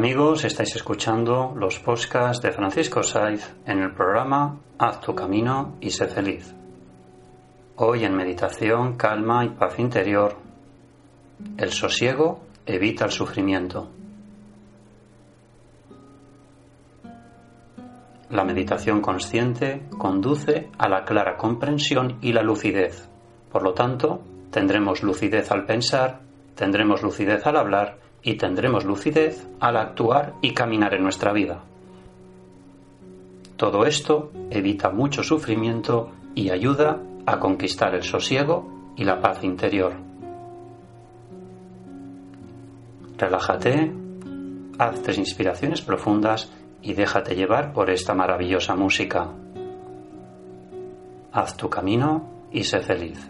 Amigos, estáis escuchando los podcasts de Francisco Saiz en el programa Haz tu camino y sé feliz. Hoy en meditación, calma y paz interior, el sosiego evita el sufrimiento. La meditación consciente conduce a la clara comprensión y la lucidez. Por lo tanto, tendremos lucidez al pensar, tendremos lucidez al hablar y tendremos lucidez al actuar y caminar en nuestra vida. Todo esto evita mucho sufrimiento y ayuda a conquistar el sosiego y la paz interior. Relájate, haz tres inspiraciones profundas y déjate llevar por esta maravillosa música. Haz tu camino y sé feliz.